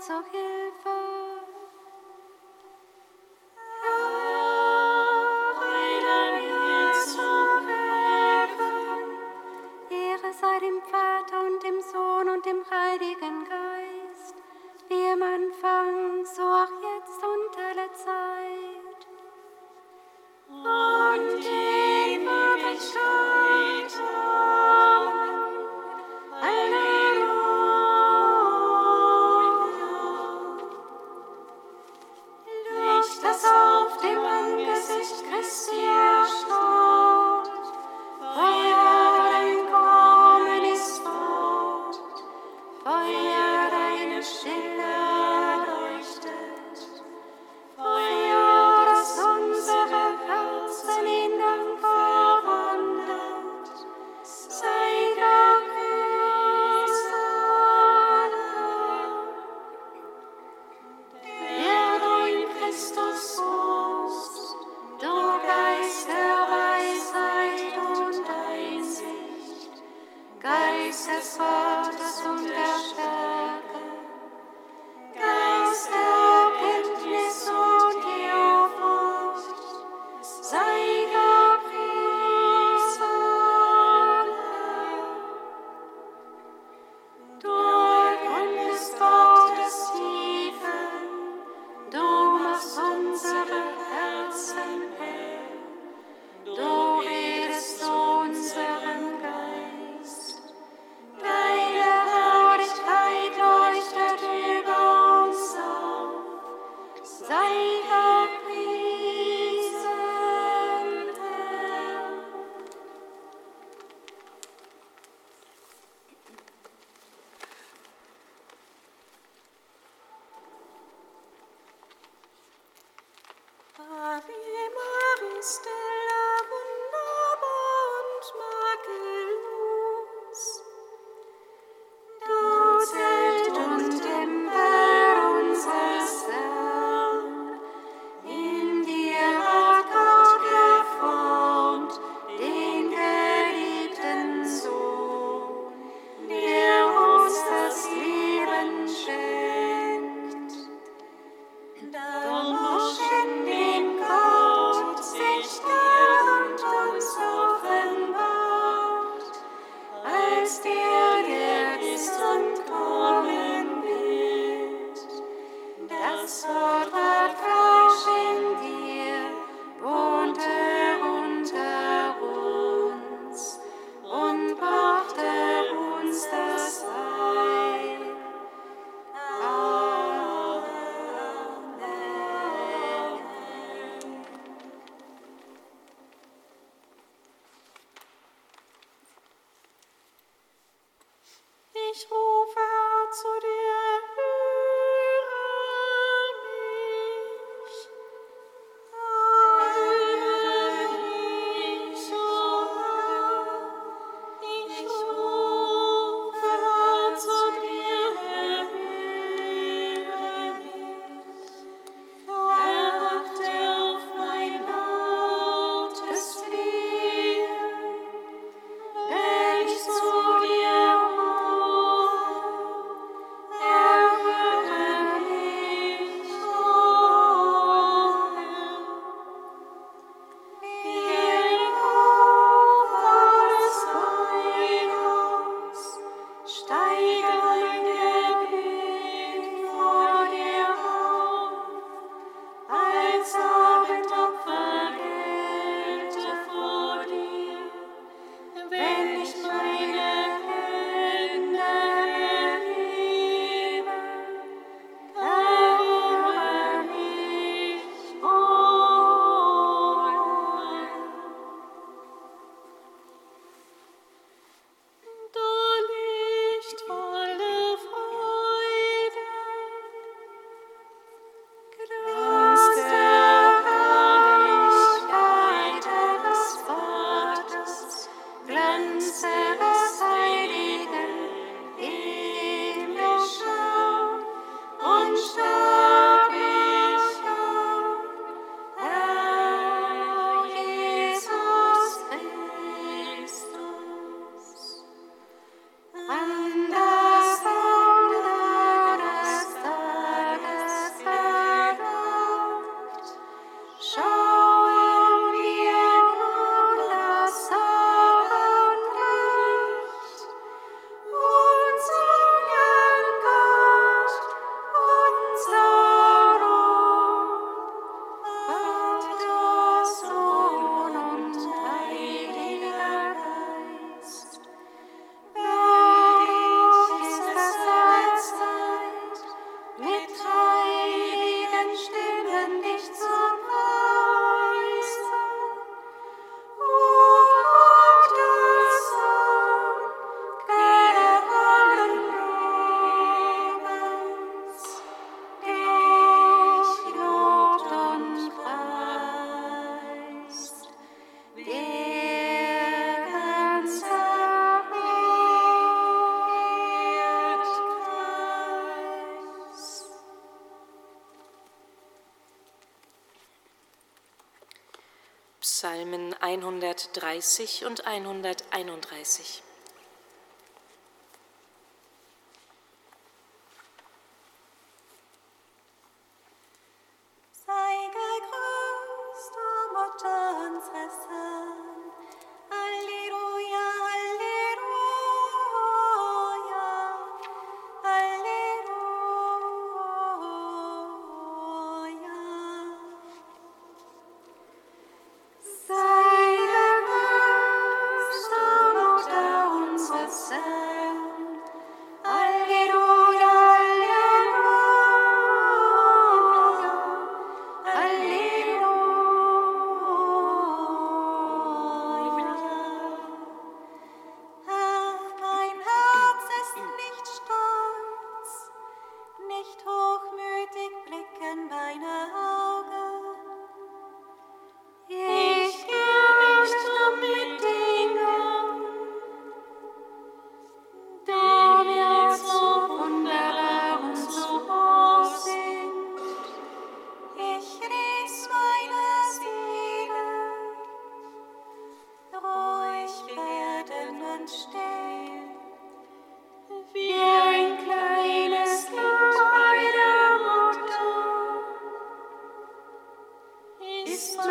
zur Hilfe. 130 und 131. zu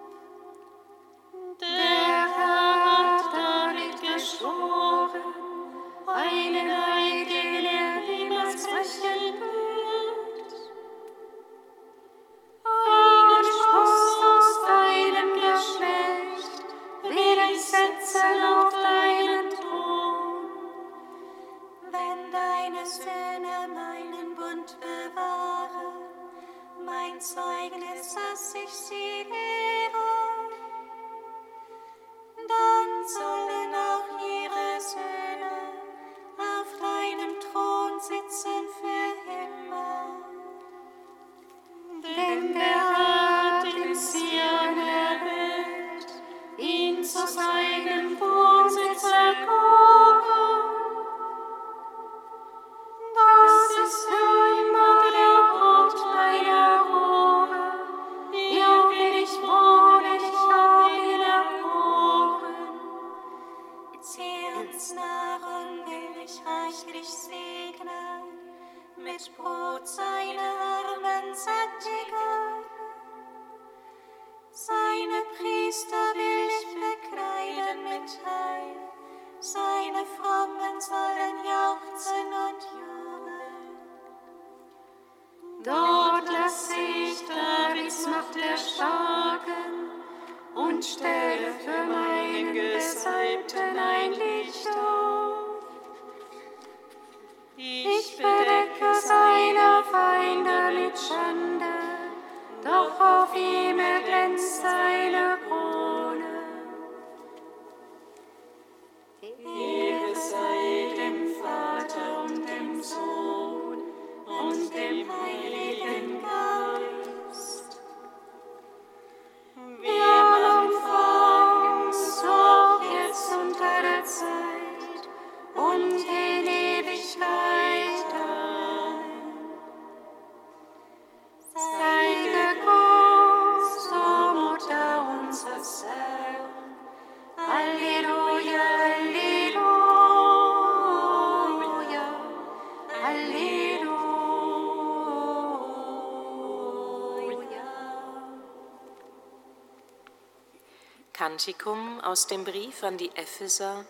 Kantikum aus dem Brief an die Epheser,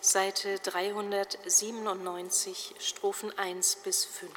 Seite 397, Strophen 1 bis 5.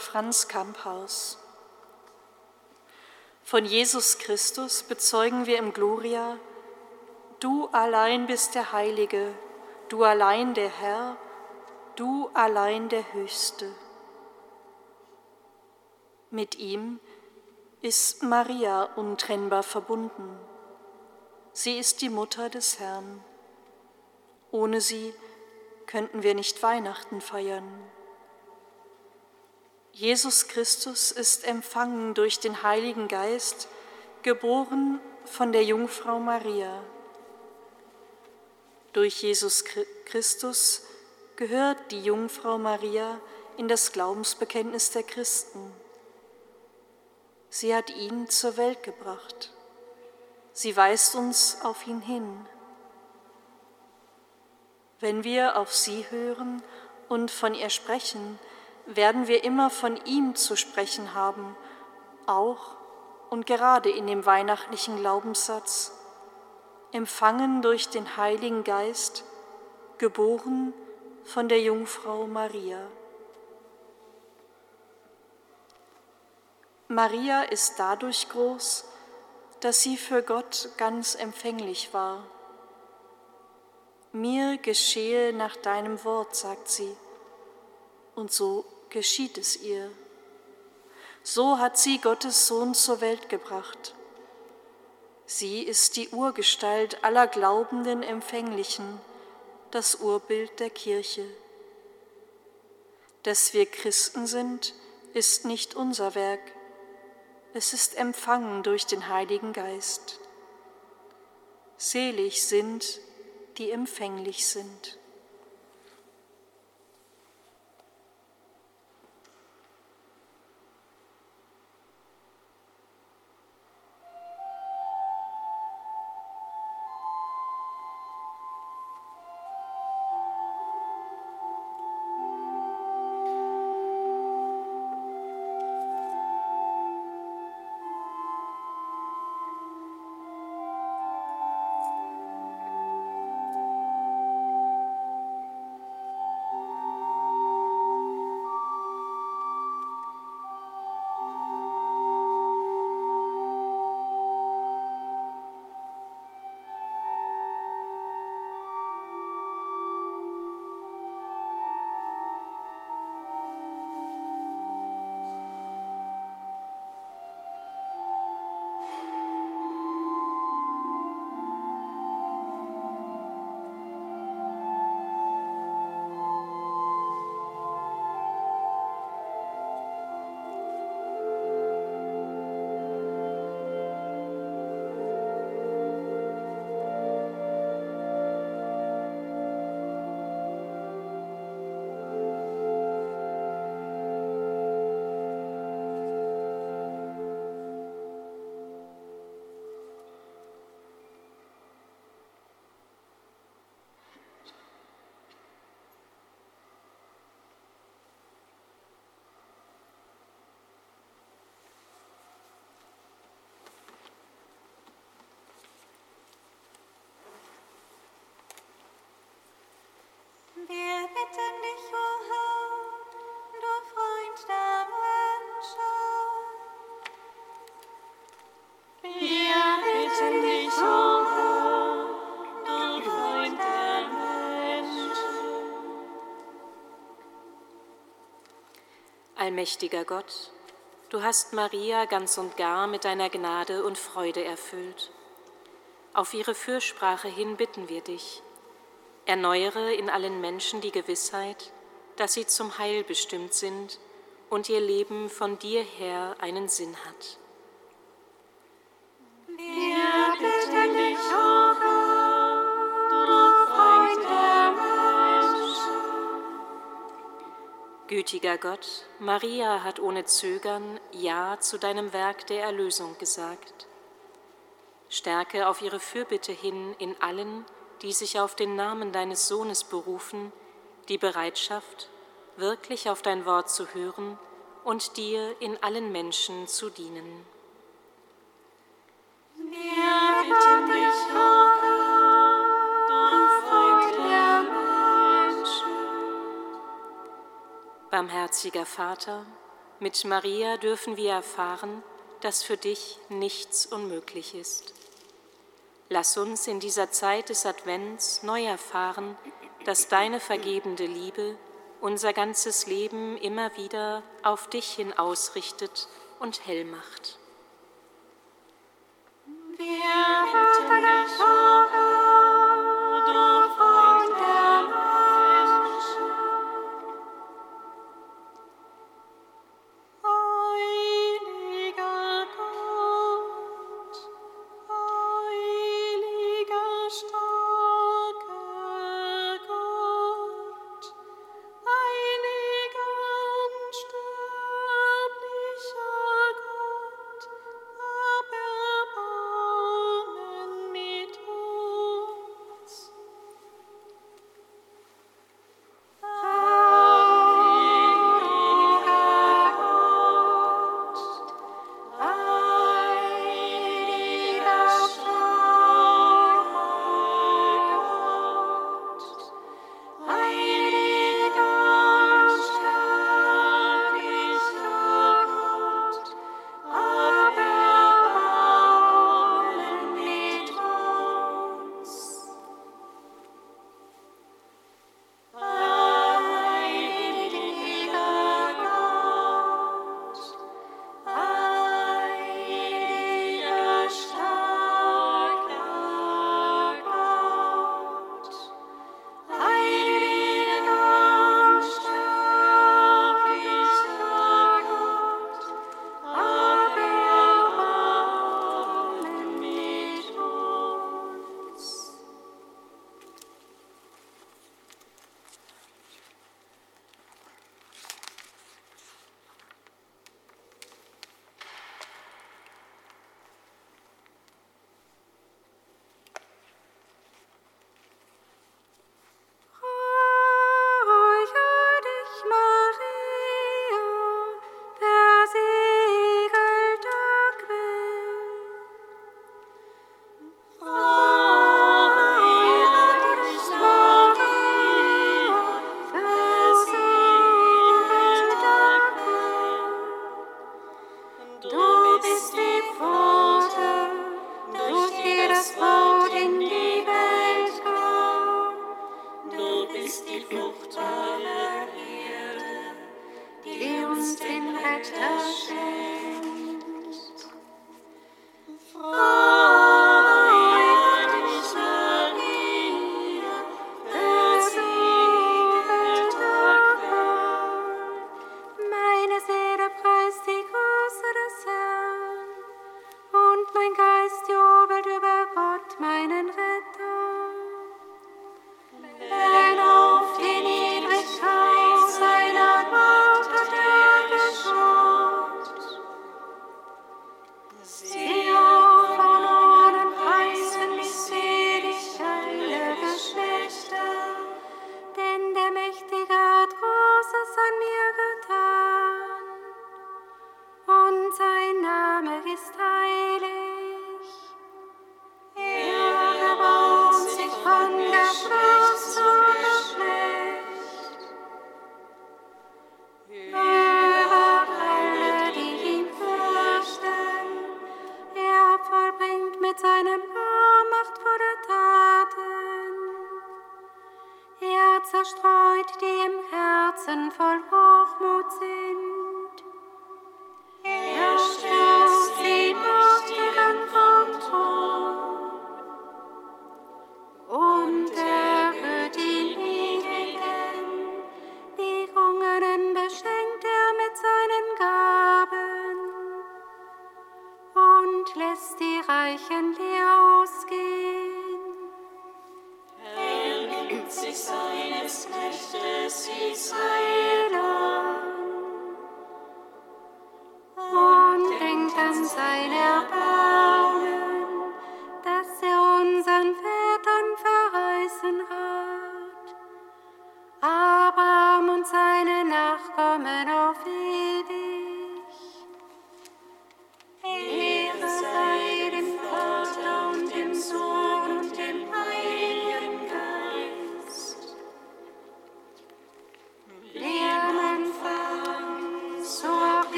Franz Kamphaus. Von Jesus Christus bezeugen wir im Gloria, du allein bist der Heilige, du allein der Herr, du allein der Höchste. Mit ihm ist Maria untrennbar verbunden. Sie ist die Mutter des Herrn. Ohne sie könnten wir nicht Weihnachten feiern. Jesus Christus ist empfangen durch den Heiligen Geist, geboren von der Jungfrau Maria. Durch Jesus Christus gehört die Jungfrau Maria in das Glaubensbekenntnis der Christen. Sie hat ihn zur Welt gebracht. Sie weist uns auf ihn hin. Wenn wir auf sie hören und von ihr sprechen, werden wir immer von ihm zu sprechen haben, auch und gerade in dem weihnachtlichen Glaubenssatz, empfangen durch den Heiligen Geist, geboren von der Jungfrau Maria. Maria ist dadurch groß, dass sie für Gott ganz empfänglich war. Mir geschehe nach deinem Wort, sagt sie, und so geschieht es ihr. So hat sie Gottes Sohn zur Welt gebracht. Sie ist die Urgestalt aller glaubenden Empfänglichen, das Urbild der Kirche. Dass wir Christen sind, ist nicht unser Werk, es ist empfangen durch den Heiligen Geist. Selig sind, die empfänglich sind. Allmächtiger Gott, du hast Maria ganz und gar mit deiner Gnade und Freude erfüllt. Auf ihre Fürsprache hin bitten wir dich. Erneuere in allen Menschen die Gewissheit, dass sie zum Heil bestimmt sind und ihr Leben von dir her einen Sinn hat. Gütiger Gott, Maria hat ohne Zögern Ja zu deinem Werk der Erlösung gesagt. Stärke auf ihre Fürbitte hin in allen, die sich auf den Namen deines Sohnes berufen, die Bereitschaft, wirklich auf dein Wort zu hören und dir in allen Menschen zu dienen. Wir bitten dich, Barmherziger Vater, mit Maria dürfen wir erfahren, dass für dich nichts unmöglich ist. Lass uns in dieser Zeit des Advents neu erfahren, dass deine vergebende Liebe unser ganzes Leben immer wieder auf dich hin ausrichtet und hell macht. Wir bitten dich,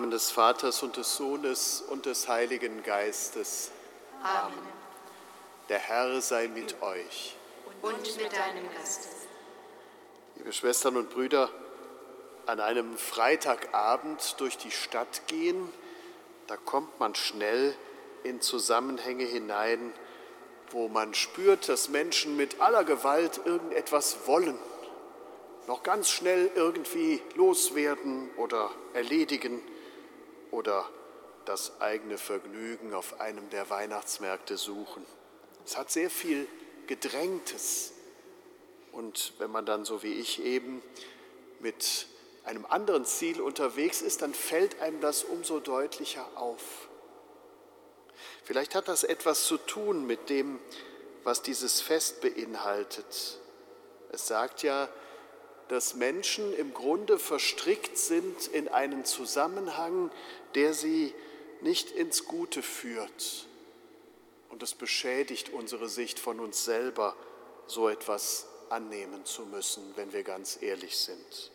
Namen des Vaters und des Sohnes und des Heiligen Geistes. Amen. Der Herr sei mit euch. Und mit deinem Geist. Liebe Schwestern und Brüder, an einem Freitagabend durch die Stadt gehen, da kommt man schnell in Zusammenhänge hinein, wo man spürt, dass Menschen mit aller Gewalt irgendetwas wollen, noch ganz schnell irgendwie loswerden oder erledigen oder das eigene Vergnügen auf einem der Weihnachtsmärkte suchen. Es hat sehr viel Gedrängtes. Und wenn man dann so wie ich eben mit einem anderen Ziel unterwegs ist, dann fällt einem das umso deutlicher auf. Vielleicht hat das etwas zu tun mit dem, was dieses Fest beinhaltet. Es sagt ja, dass Menschen im Grunde verstrickt sind in einen Zusammenhang, der sie nicht ins Gute führt. Und es beschädigt unsere Sicht von uns selber, so etwas annehmen zu müssen, wenn wir ganz ehrlich sind.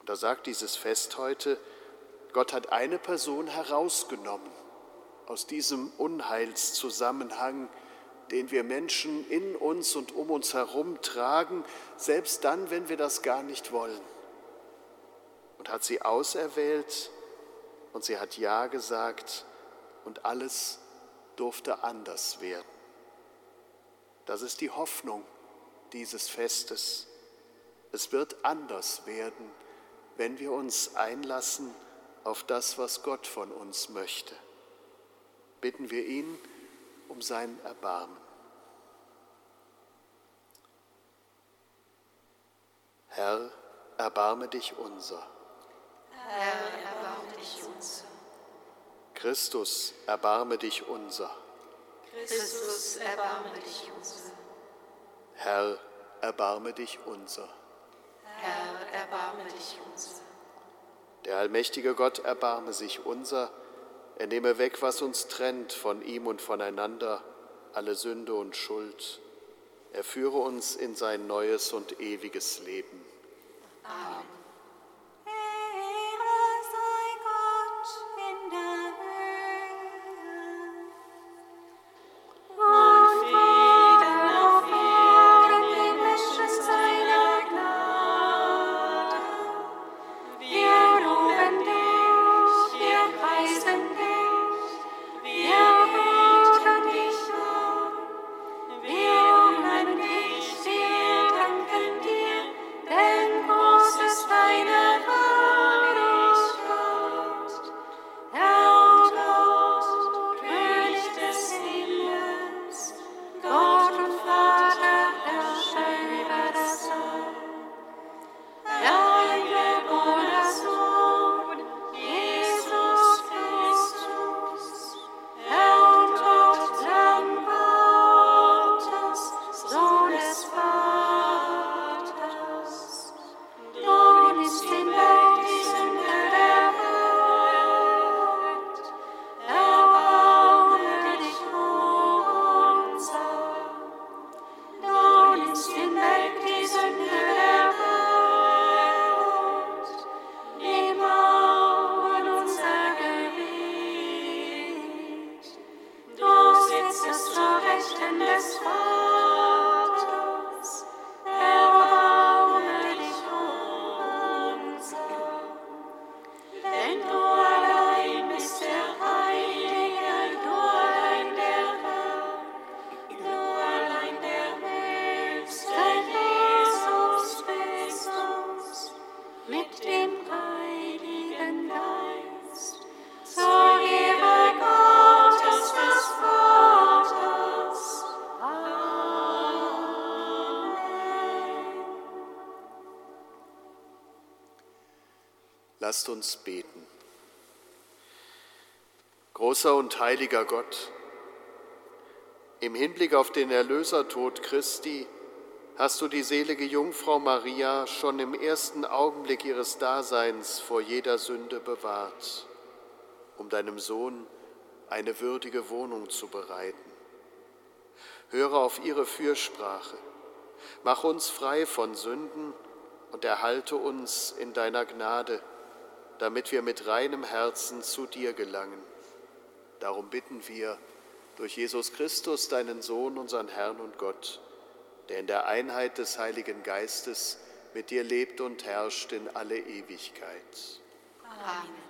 Und da sagt dieses Fest heute, Gott hat eine Person herausgenommen aus diesem Unheilszusammenhang, den wir Menschen in uns und um uns herum tragen, selbst dann, wenn wir das gar nicht wollen. Und hat sie auserwählt und sie hat Ja gesagt und alles durfte anders werden. Das ist die Hoffnung dieses Festes. Es wird anders werden, wenn wir uns einlassen auf das, was Gott von uns möchte. Bitten wir ihn um sein Erbarmen. Herr, erbarme dich unser. Herr, erbarme dich unser. Christus, erbarme dich unser. Christus, erbarme dich unser. Herr, erbarme dich unser. Herr, erbarme dich unser. Der allmächtige Gott erbarme sich unser. Er nehme weg, was uns trennt von ihm und voneinander, alle Sünde und Schuld. Er führe uns in sein neues und ewiges Leben. Amen. Lasst uns beten. Großer und heiliger Gott, Im Hinblick auf den Erlösertod Christi hast du die selige Jungfrau Maria schon im ersten Augenblick ihres Daseins vor jeder Sünde bewahrt, um deinem Sohn eine würdige Wohnung zu bereiten. Höre auf ihre Fürsprache, mach uns frei von Sünden und erhalte uns in deiner Gnade, damit wir mit reinem Herzen zu dir gelangen. Darum bitten wir durch Jesus Christus, deinen Sohn, unseren Herrn und Gott, der in der Einheit des Heiligen Geistes mit dir lebt und herrscht in alle Ewigkeit. Amen.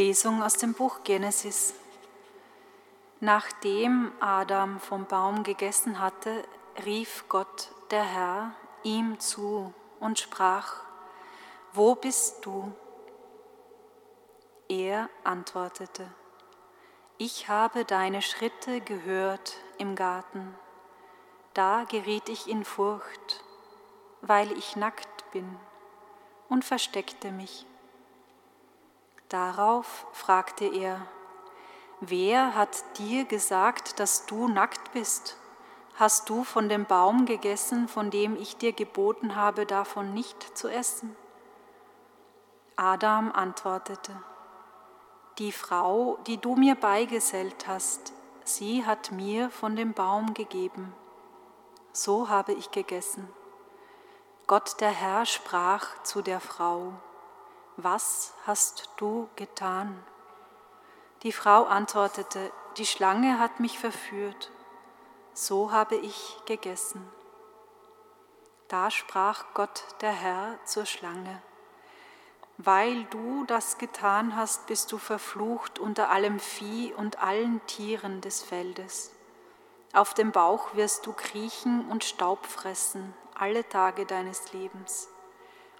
Lesung aus dem Buch Genesis. Nachdem Adam vom Baum gegessen hatte, rief Gott, der Herr, ihm zu und sprach, Wo bist du? Er antwortete, Ich habe deine Schritte gehört im Garten. Da geriet ich in Furcht, weil ich nackt bin, und versteckte mich. Darauf fragte er, wer hat dir gesagt, dass du nackt bist? Hast du von dem Baum gegessen, von dem ich dir geboten habe, davon nicht zu essen? Adam antwortete, die Frau, die du mir beigesellt hast, sie hat mir von dem Baum gegeben. So habe ich gegessen. Gott der Herr sprach zu der Frau, was hast du getan? Die Frau antwortete, die Schlange hat mich verführt, so habe ich gegessen. Da sprach Gott der Herr zur Schlange, weil du das getan hast, bist du verflucht unter allem Vieh und allen Tieren des Feldes. Auf dem Bauch wirst du kriechen und Staub fressen alle Tage deines Lebens.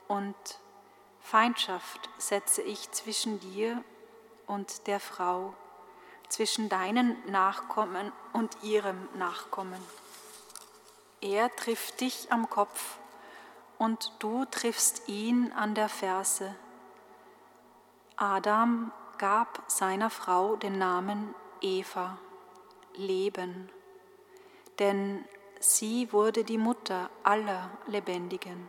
Und Feindschaft setze ich zwischen dir und der Frau, zwischen deinen Nachkommen und ihrem Nachkommen. Er trifft dich am Kopf und du triffst ihn an der Ferse. Adam gab seiner Frau den Namen Eva, Leben, denn sie wurde die Mutter aller Lebendigen.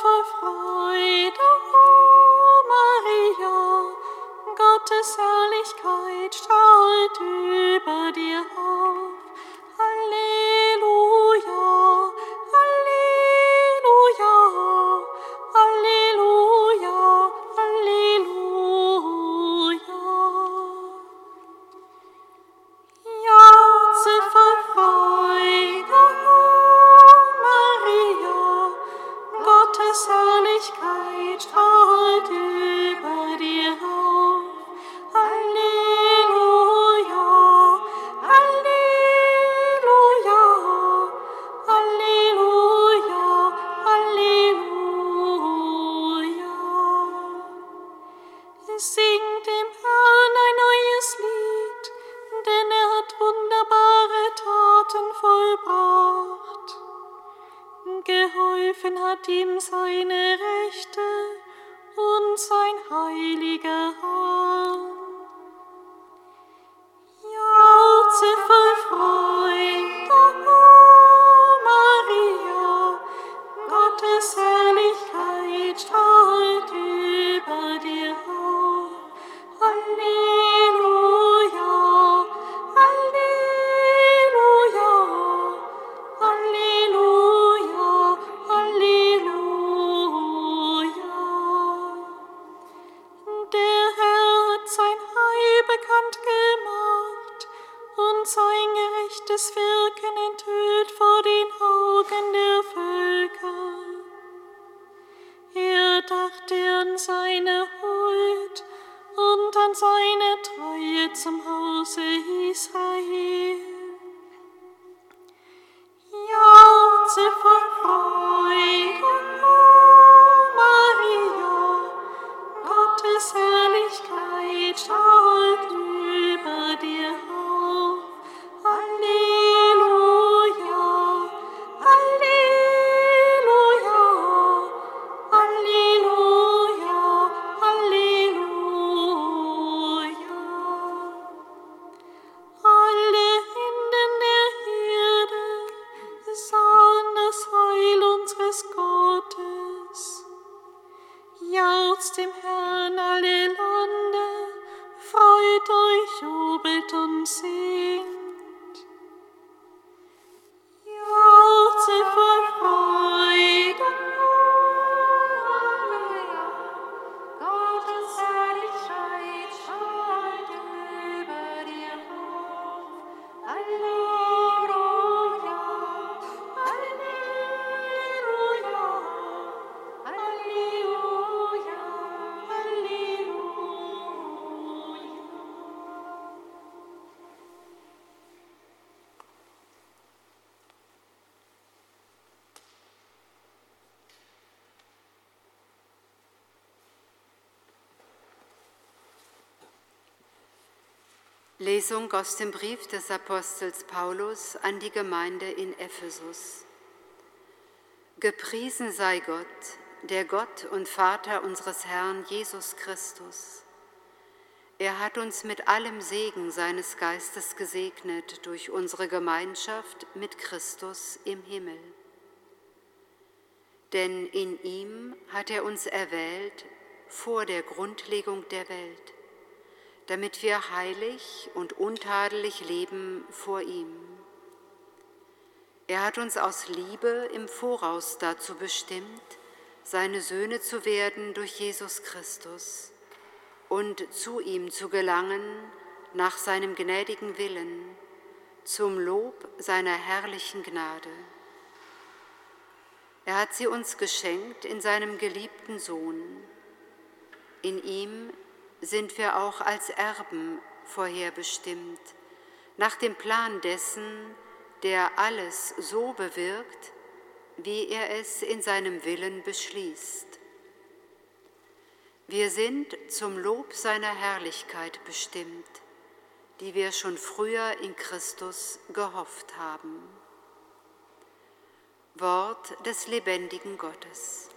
Voll Freude, o Maria, Gottes Herrlichkeit strahlt über dir Lesung aus dem Brief des Apostels Paulus an die Gemeinde in Ephesus. Gepriesen sei Gott, der Gott und Vater unseres Herrn Jesus Christus. Er hat uns mit allem Segen seines Geistes gesegnet durch unsere Gemeinschaft mit Christus im Himmel. Denn in ihm hat er uns erwählt vor der Grundlegung der Welt damit wir heilig und untadelig leben vor ihm. Er hat uns aus Liebe im Voraus dazu bestimmt, seine Söhne zu werden durch Jesus Christus und zu ihm zu gelangen nach seinem gnädigen Willen, zum Lob seiner herrlichen Gnade. Er hat sie uns geschenkt in seinem geliebten Sohn. In ihm sind wir auch als Erben vorherbestimmt, nach dem Plan dessen, der alles so bewirkt, wie er es in seinem Willen beschließt. Wir sind zum Lob seiner Herrlichkeit bestimmt, die wir schon früher in Christus gehofft haben. Wort des lebendigen Gottes.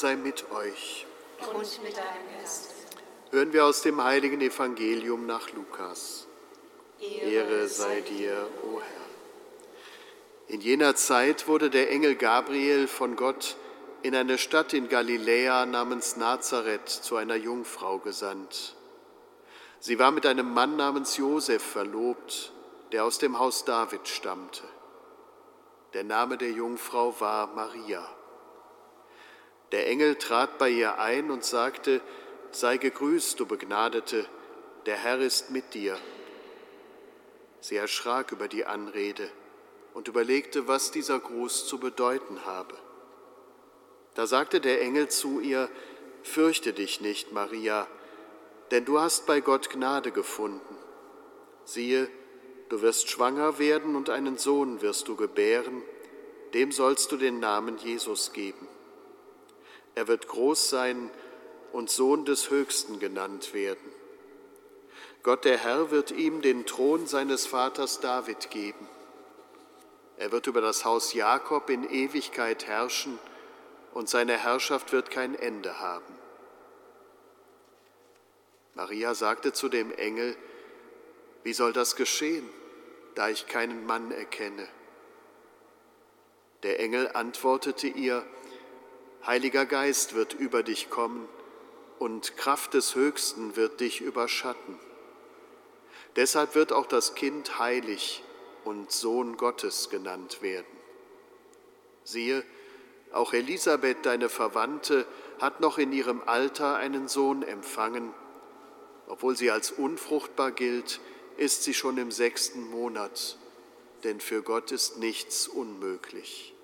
Sei mit euch. Und mit deinem Geist. Hören wir aus dem heiligen Evangelium nach Lukas. Ehre sei dir, o Herr. In jener Zeit wurde der Engel Gabriel von Gott in eine Stadt in Galiläa namens Nazareth zu einer Jungfrau gesandt. Sie war mit einem Mann namens Josef verlobt, der aus dem Haus David stammte. Der Name der Jungfrau war Maria. Engel trat bei ihr ein und sagte, Sei gegrüßt, du Begnadete, der Herr ist mit dir. Sie erschrak über die Anrede und überlegte, was dieser Gruß zu bedeuten habe. Da sagte der Engel zu ihr, Fürchte dich nicht, Maria, denn du hast bei Gott Gnade gefunden. Siehe, du wirst schwanger werden und einen Sohn wirst du gebären, dem sollst du den Namen Jesus geben. Er wird groß sein und Sohn des Höchsten genannt werden. Gott der Herr wird ihm den Thron seines Vaters David geben. Er wird über das Haus Jakob in Ewigkeit herrschen und seine Herrschaft wird kein Ende haben. Maria sagte zu dem Engel, wie soll das geschehen, da ich keinen Mann erkenne? Der Engel antwortete ihr, Heiliger Geist wird über dich kommen und Kraft des Höchsten wird dich überschatten. Deshalb wird auch das Kind heilig und Sohn Gottes genannt werden. Siehe, auch Elisabeth, deine Verwandte, hat noch in ihrem Alter einen Sohn empfangen. Obwohl sie als unfruchtbar gilt, ist sie schon im sechsten Monat, denn für Gott ist nichts unmöglich.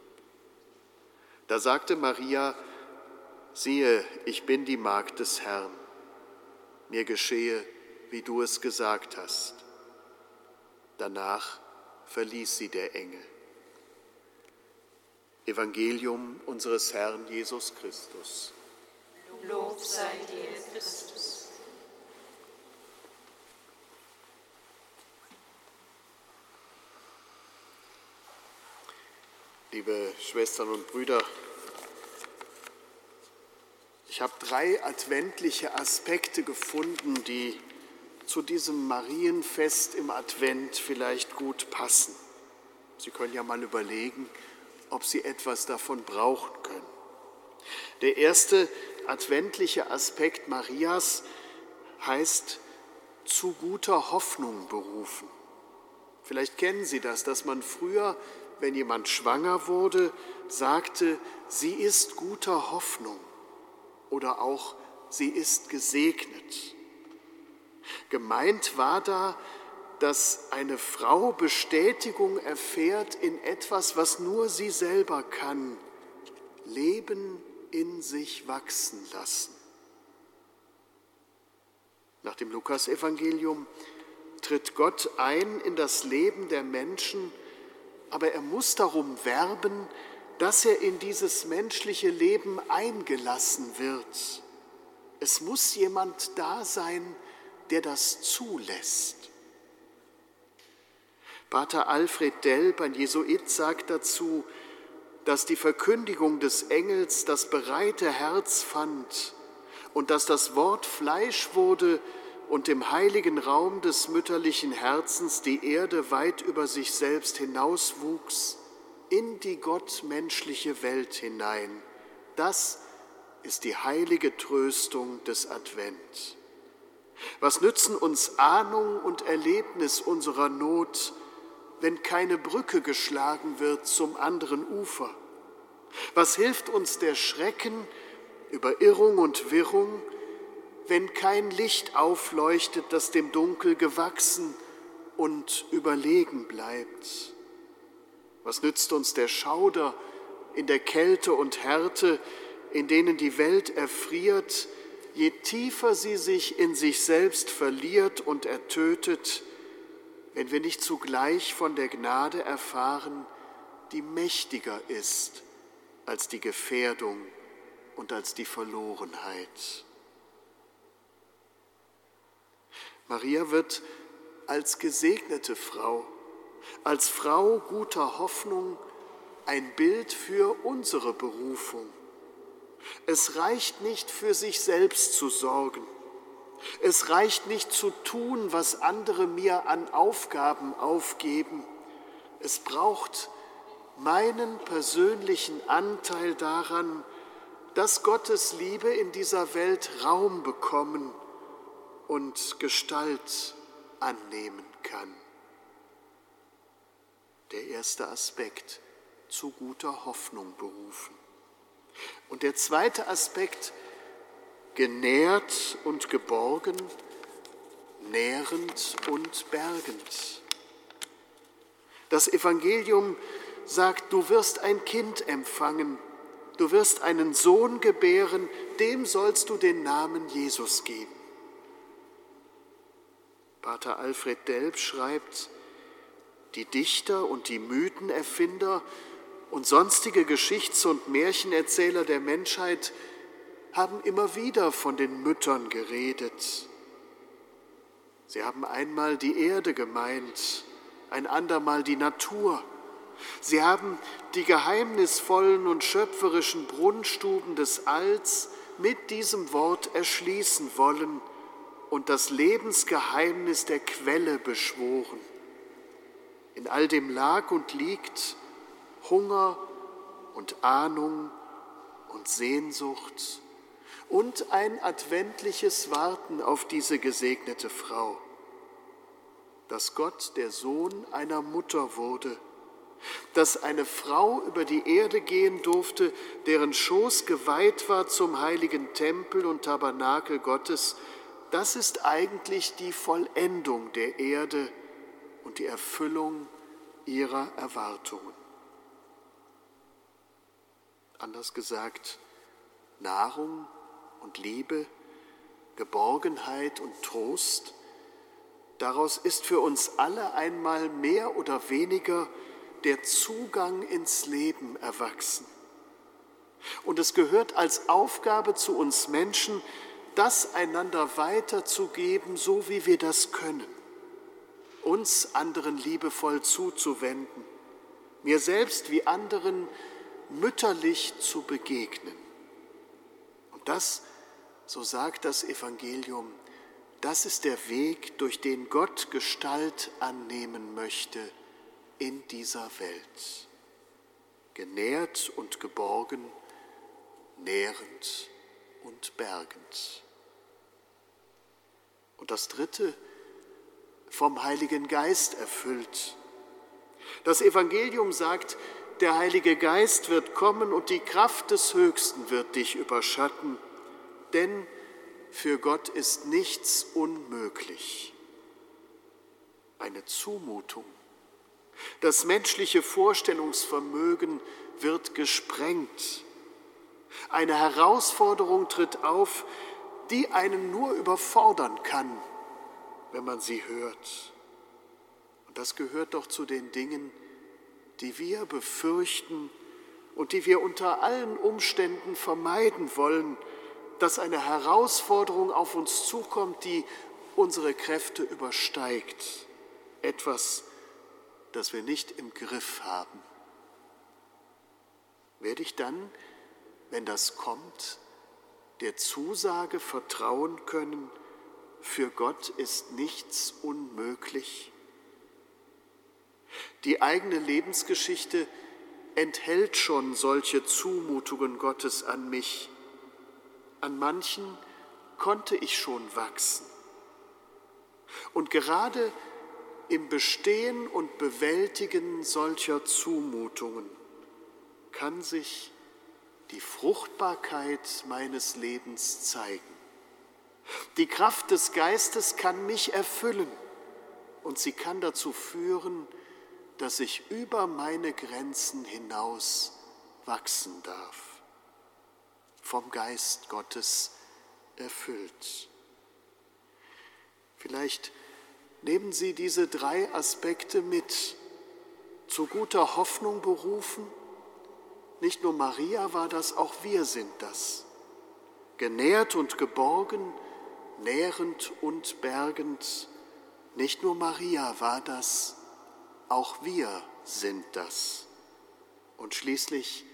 Da sagte Maria, siehe, ich bin die Magd des Herrn, mir geschehe, wie du es gesagt hast. Danach verließ sie der Engel. Evangelium unseres Herrn Jesus Christus. Lob sei dir, Christus. Liebe Schwestern und Brüder, ich habe drei adventliche Aspekte gefunden, die zu diesem Marienfest im Advent vielleicht gut passen. Sie können ja mal überlegen, ob Sie etwas davon brauchen können. Der erste adventliche Aspekt Marias heißt zu guter Hoffnung berufen. Vielleicht kennen Sie das, dass man früher, wenn jemand schwanger wurde, sagte, sie ist guter Hoffnung oder auch sie ist gesegnet. Gemeint war da, dass eine Frau Bestätigung erfährt in etwas, was nur sie selber kann, Leben in sich wachsen lassen. Nach dem Lukasevangelium tritt Gott ein in das Leben der Menschen, aber er muss darum werben, dass er in dieses menschliche Leben eingelassen wird. Es muss jemand da sein, der das zulässt. Pater Alfred Delp, ein Jesuit, sagt dazu, dass die Verkündigung des Engels das bereite Herz fand und dass das Wort Fleisch wurde und im heiligen Raum des mütterlichen Herzens die Erde weit über sich selbst hinauswuchs in die gottmenschliche Welt hinein. Das ist die heilige Tröstung des Advent. Was nützen uns Ahnung und Erlebnis unserer Not, wenn keine Brücke geschlagen wird zum anderen Ufer? Was hilft uns der Schrecken über Irrung und Wirrung, wenn kein Licht aufleuchtet, das dem Dunkel gewachsen und überlegen bleibt? Was nützt uns der Schauder in der Kälte und Härte, in denen die Welt erfriert, je tiefer sie sich in sich selbst verliert und ertötet, wenn wir nicht zugleich von der Gnade erfahren, die mächtiger ist als die Gefährdung und als die Verlorenheit. Maria wird als gesegnete Frau, als Frau guter Hoffnung ein Bild für unsere Berufung. Es reicht nicht für sich selbst zu sorgen. Es reicht nicht zu tun, was andere mir an Aufgaben aufgeben. Es braucht meinen persönlichen Anteil daran, dass Gottes Liebe in dieser Welt Raum bekommen und Gestalt annehmen kann. Der erste Aspekt, zu guter Hoffnung berufen. Und der zweite Aspekt, genährt und geborgen, nährend und bergend. Das Evangelium sagt, du wirst ein Kind empfangen, du wirst einen Sohn gebären, dem sollst du den Namen Jesus geben. Pater Alfred Delp schreibt, die Dichter und die Mythenerfinder und sonstige Geschichts- und Märchenerzähler der Menschheit haben immer wieder von den Müttern geredet. Sie haben einmal die Erde gemeint, ein andermal die Natur. Sie haben die geheimnisvollen und schöpferischen Brunnstuben des Alls mit diesem Wort erschließen wollen und das Lebensgeheimnis der Quelle beschworen. In all dem lag und liegt Hunger und Ahnung und Sehnsucht und ein adventliches Warten auf diese gesegnete Frau, dass Gott der Sohn einer Mutter wurde, dass eine Frau über die Erde gehen durfte, deren Schoß geweiht war zum heiligen Tempel und Tabernakel Gottes, das ist eigentlich die Vollendung der Erde und die Erfüllung ihrer Erwartungen. Anders gesagt, Nahrung und Liebe, Geborgenheit und Trost, daraus ist für uns alle einmal mehr oder weniger der Zugang ins Leben erwachsen. Und es gehört als Aufgabe zu uns Menschen, das einander weiterzugeben, so wie wir das können, uns anderen liebevoll zuzuwenden, mir selbst wie anderen mütterlich zu begegnen. Und das, so sagt das Evangelium, das ist der Weg, durch den Gott Gestalt annehmen möchte in dieser Welt. Genährt und geborgen, nährend und bergend. Und das Dritte, vom Heiligen Geist erfüllt. Das Evangelium sagt, der Heilige Geist wird kommen und die Kraft des Höchsten wird dich überschatten, denn für Gott ist nichts unmöglich. Eine Zumutung. Das menschliche Vorstellungsvermögen wird gesprengt. Eine Herausforderung tritt auf, die einen nur überfordern kann, wenn man sie hört. Und das gehört doch zu den Dingen, die wir befürchten und die wir unter allen Umständen vermeiden wollen, dass eine Herausforderung auf uns zukommt, die unsere Kräfte übersteigt. Etwas, das wir nicht im Griff haben. Werde ich dann, wenn das kommt, der Zusage vertrauen können, für Gott ist nichts unmöglich? Die eigene Lebensgeschichte enthält schon solche Zumutungen Gottes an mich. An manchen konnte ich schon wachsen. Und gerade im Bestehen und Bewältigen solcher Zumutungen kann sich die Fruchtbarkeit meines Lebens zeigen. Die Kraft des Geistes kann mich erfüllen und sie kann dazu führen, dass ich über meine Grenzen hinaus wachsen darf. vom Geist Gottes erfüllt. Vielleicht nehmen Sie diese drei Aspekte mit. Zu guter Hoffnung berufen. Nicht nur Maria war das, auch wir sind das. Genährt und geborgen, nährend und bergend. Nicht nur Maria war das, auch wir sind das. Und schließlich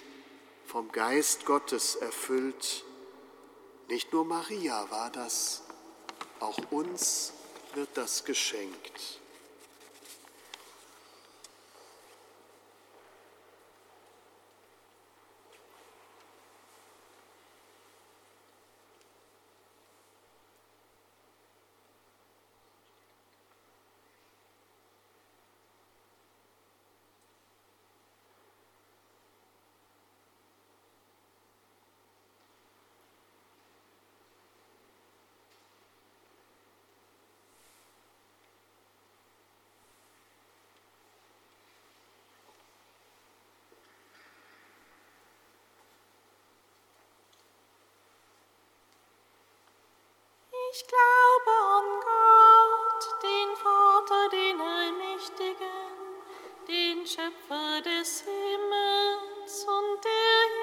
vom Geist Gottes erfüllt. Nicht nur Maria war das, auch uns wird das geschenkt. Ich glaube an Gott, den Vater, den Allmächtigen, den Schöpfer des Himmels und der Erde.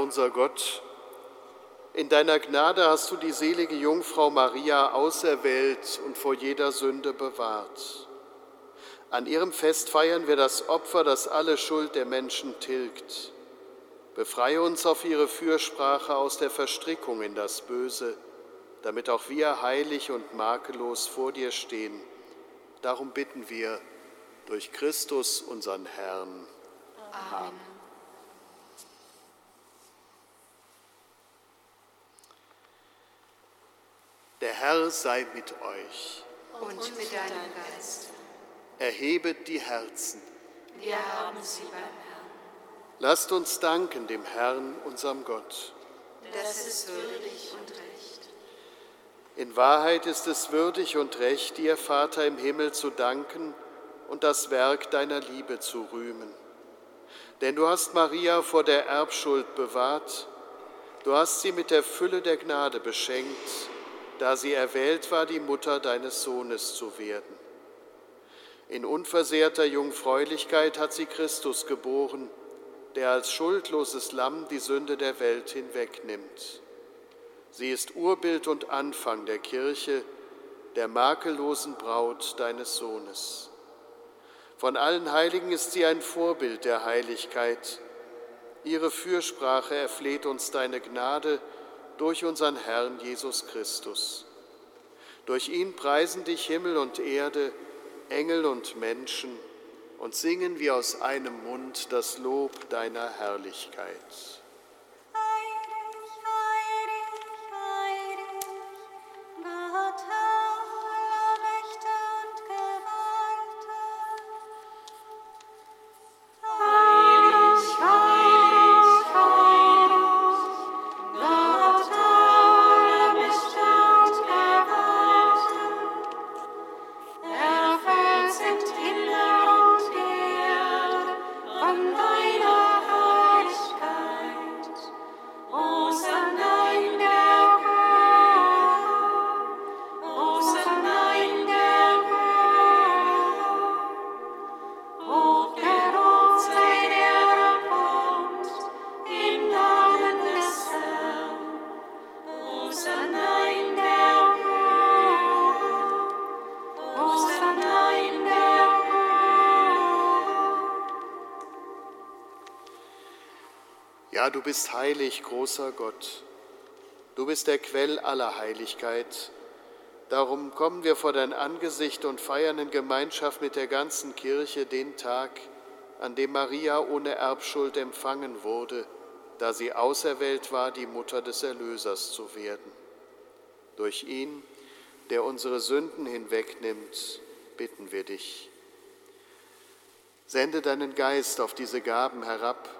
Unser Gott, in deiner Gnade hast du die selige Jungfrau Maria auserwählt und vor jeder Sünde bewahrt. An ihrem Fest feiern wir das Opfer, das alle Schuld der Menschen tilgt. Befreie uns auf ihre Fürsprache aus der Verstrickung in das Böse, damit auch wir heilig und makellos vor dir stehen. Darum bitten wir durch Christus, unseren Herrn. Amen. Der Herr sei mit euch. Und mit deinem Geist. Erhebet die Herzen. Wir haben sie beim Herrn. Lasst uns danken dem Herrn, unserem Gott. Das ist würdig und recht. In Wahrheit ist es würdig und recht, dir, Vater im Himmel, zu danken und das Werk deiner Liebe zu rühmen. Denn du hast Maria vor der Erbschuld bewahrt, du hast sie mit der Fülle der Gnade beschenkt, da sie erwählt war, die Mutter deines Sohnes zu werden. In unversehrter Jungfräulichkeit hat sie Christus geboren, der als schuldloses Lamm die Sünde der Welt hinwegnimmt. Sie ist Urbild und Anfang der Kirche, der makellosen Braut deines Sohnes. Von allen Heiligen ist sie ein Vorbild der Heiligkeit. Ihre Fürsprache erfleht uns deine Gnade, durch unseren Herrn Jesus Christus. Durch ihn preisen dich Himmel und Erde, Engel und Menschen und singen wie aus einem Mund das Lob deiner Herrlichkeit. Du bist heilig, großer Gott. Du bist der Quell aller Heiligkeit. Darum kommen wir vor dein Angesicht und feiern in Gemeinschaft mit der ganzen Kirche den Tag, an dem Maria ohne Erbschuld empfangen wurde, da sie auserwählt war, die Mutter des Erlösers zu werden. Durch ihn, der unsere Sünden hinwegnimmt, bitten wir dich. Sende deinen Geist auf diese Gaben herab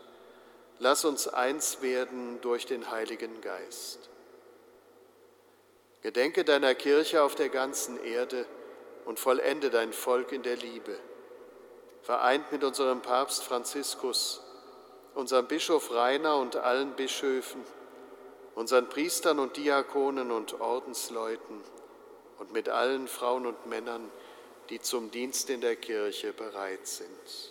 Lass uns eins werden durch den Heiligen Geist. Gedenke deiner Kirche auf der ganzen Erde und vollende dein Volk in der Liebe. Vereint mit unserem Papst Franziskus, unserem Bischof Rainer und allen Bischöfen, unseren Priestern und Diakonen und Ordensleuten und mit allen Frauen und Männern, die zum Dienst in der Kirche bereit sind.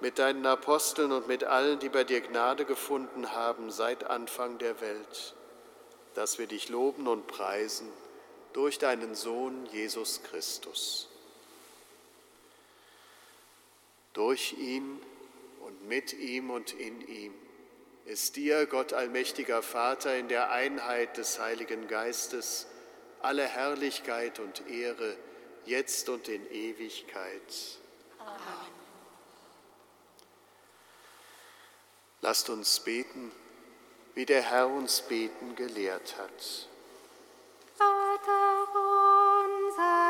mit deinen Aposteln und mit allen, die bei dir Gnade gefunden haben seit Anfang der Welt, dass wir dich loben und preisen durch deinen Sohn Jesus Christus. Durch ihn und mit ihm und in ihm ist dir, Gott allmächtiger Vater, in der Einheit des Heiligen Geistes alle Herrlichkeit und Ehre, jetzt und in Ewigkeit. Amen. Lasst uns beten, wie der Herr uns beten gelehrt hat. Vater unser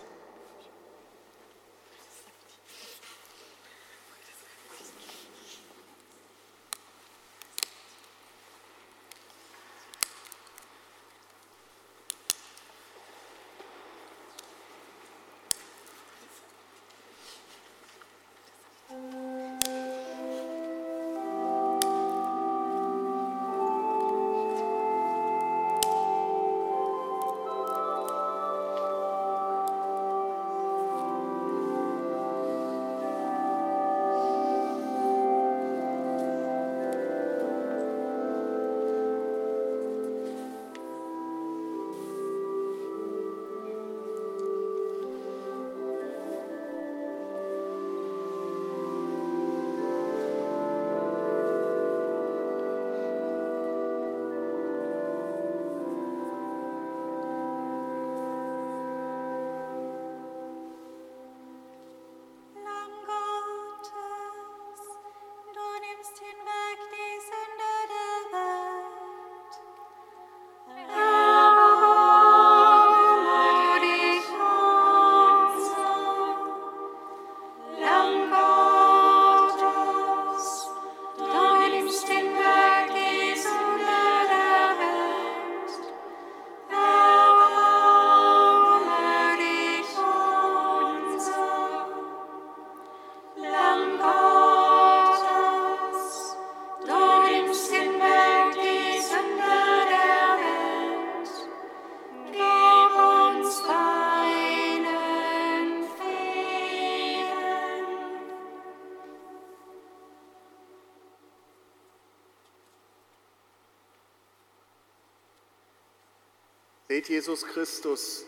Jesus Christus,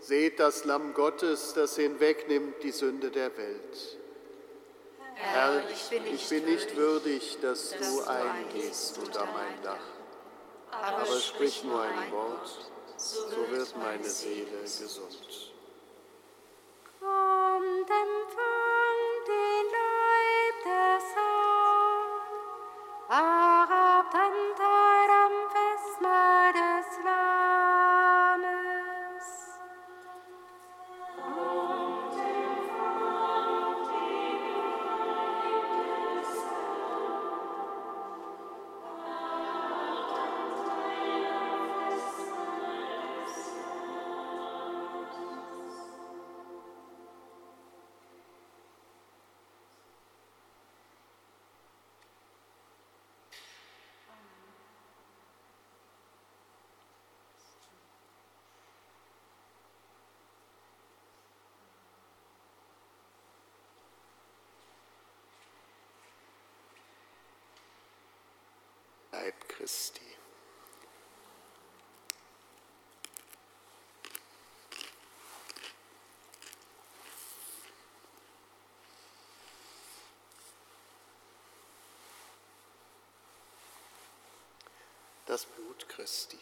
seht das Lamm Gottes, das hinwegnimmt die Sünde der Welt. Herr, ich bin nicht, ich bin nicht würdig, dass, dass du eingehst unter mein Dach. Aber, aber sprich nur ein Wort, so wird meine Seele gesund. Christi. Das Blut Christi.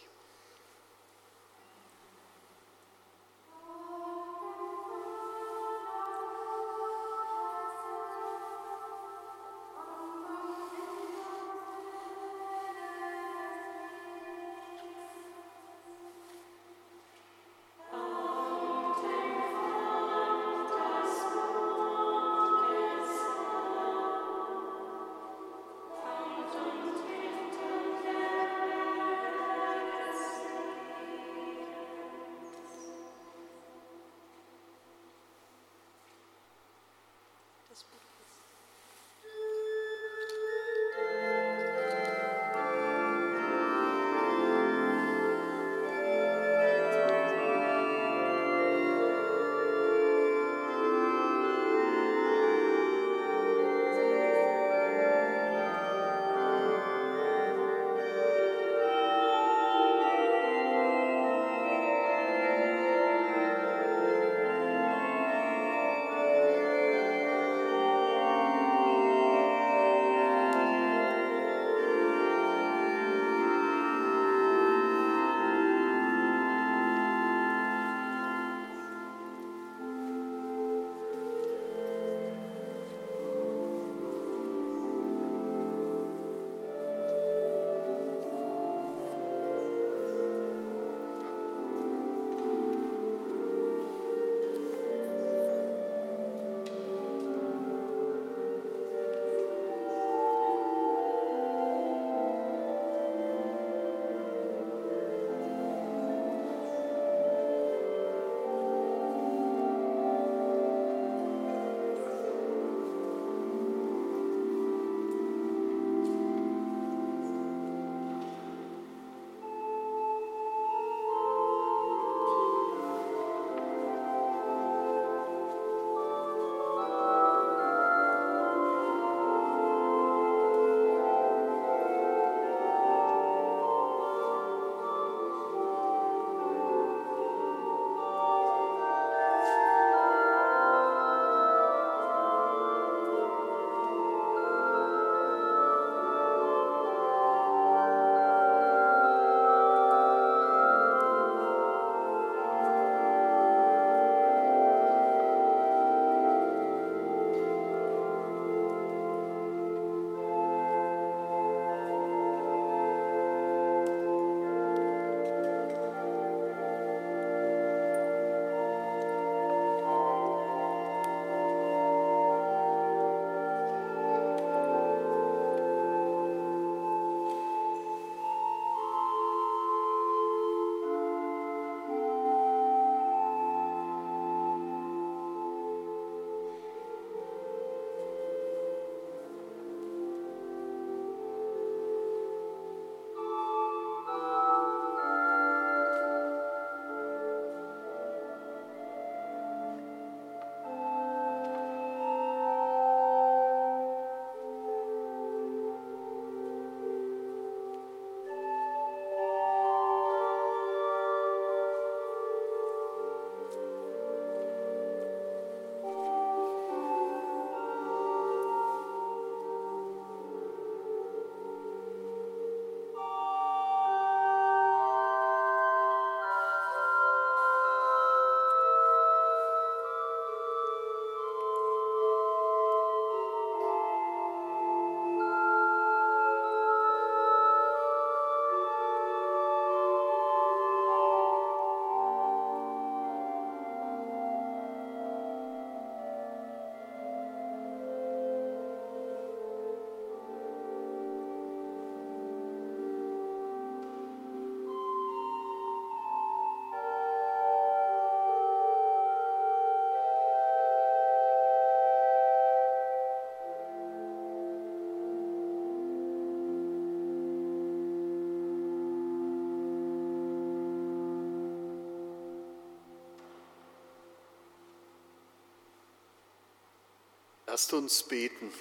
Lasst uns beten.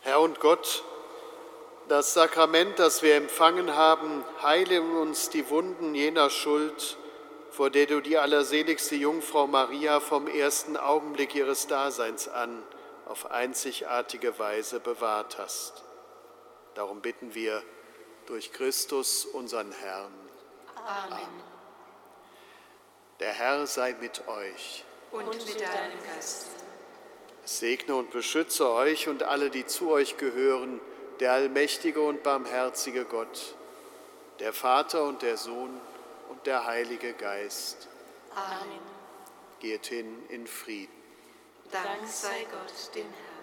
Herr und Gott, das Sakrament, das wir empfangen haben, heile uns die Wunden jener Schuld, vor der du die allerseligste Jungfrau Maria vom ersten Augenblick ihres Daseins an auf einzigartige Weise bewahrt hast. Darum bitten wir durch Christus, unseren Herrn. Amen. Der Herr sei mit euch und mit deinem Geist. Segne und beschütze euch und alle, die zu euch gehören, der allmächtige und barmherzige Gott, der Vater und der Sohn und der Heilige Geist. Amen. Geht hin in Frieden. Dank sei Gott dem Herrn.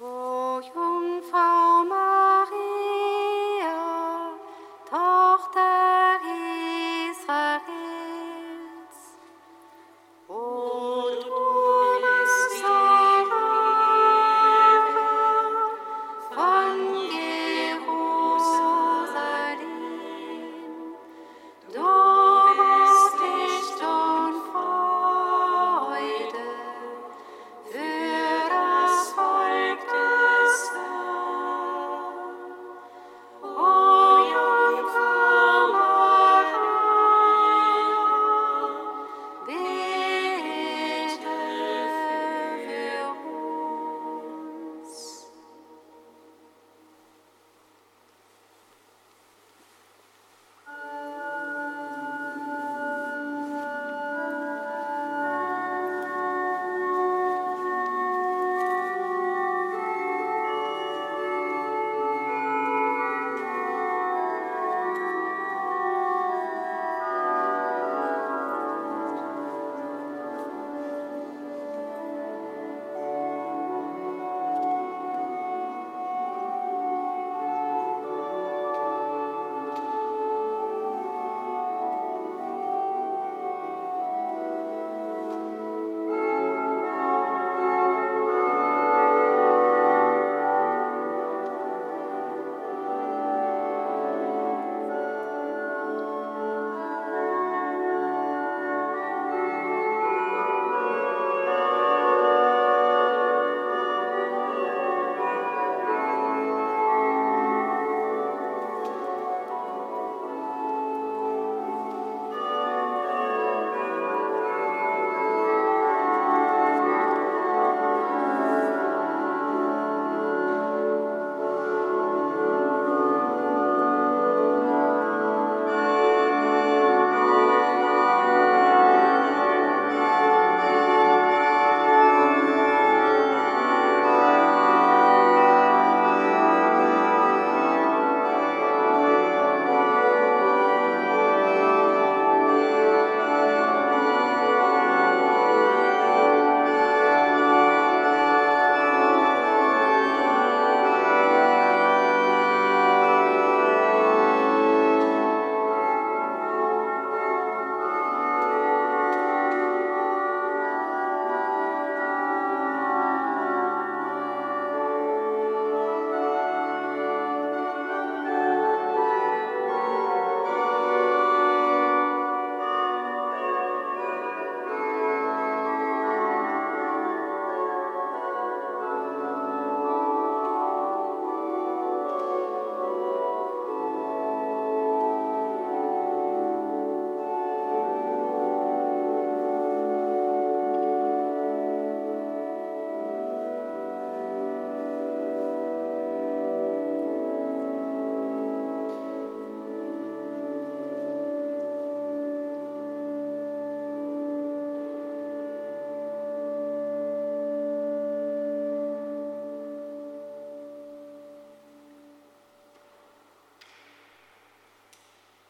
O Jungfrau Maria, Tochter Jesu,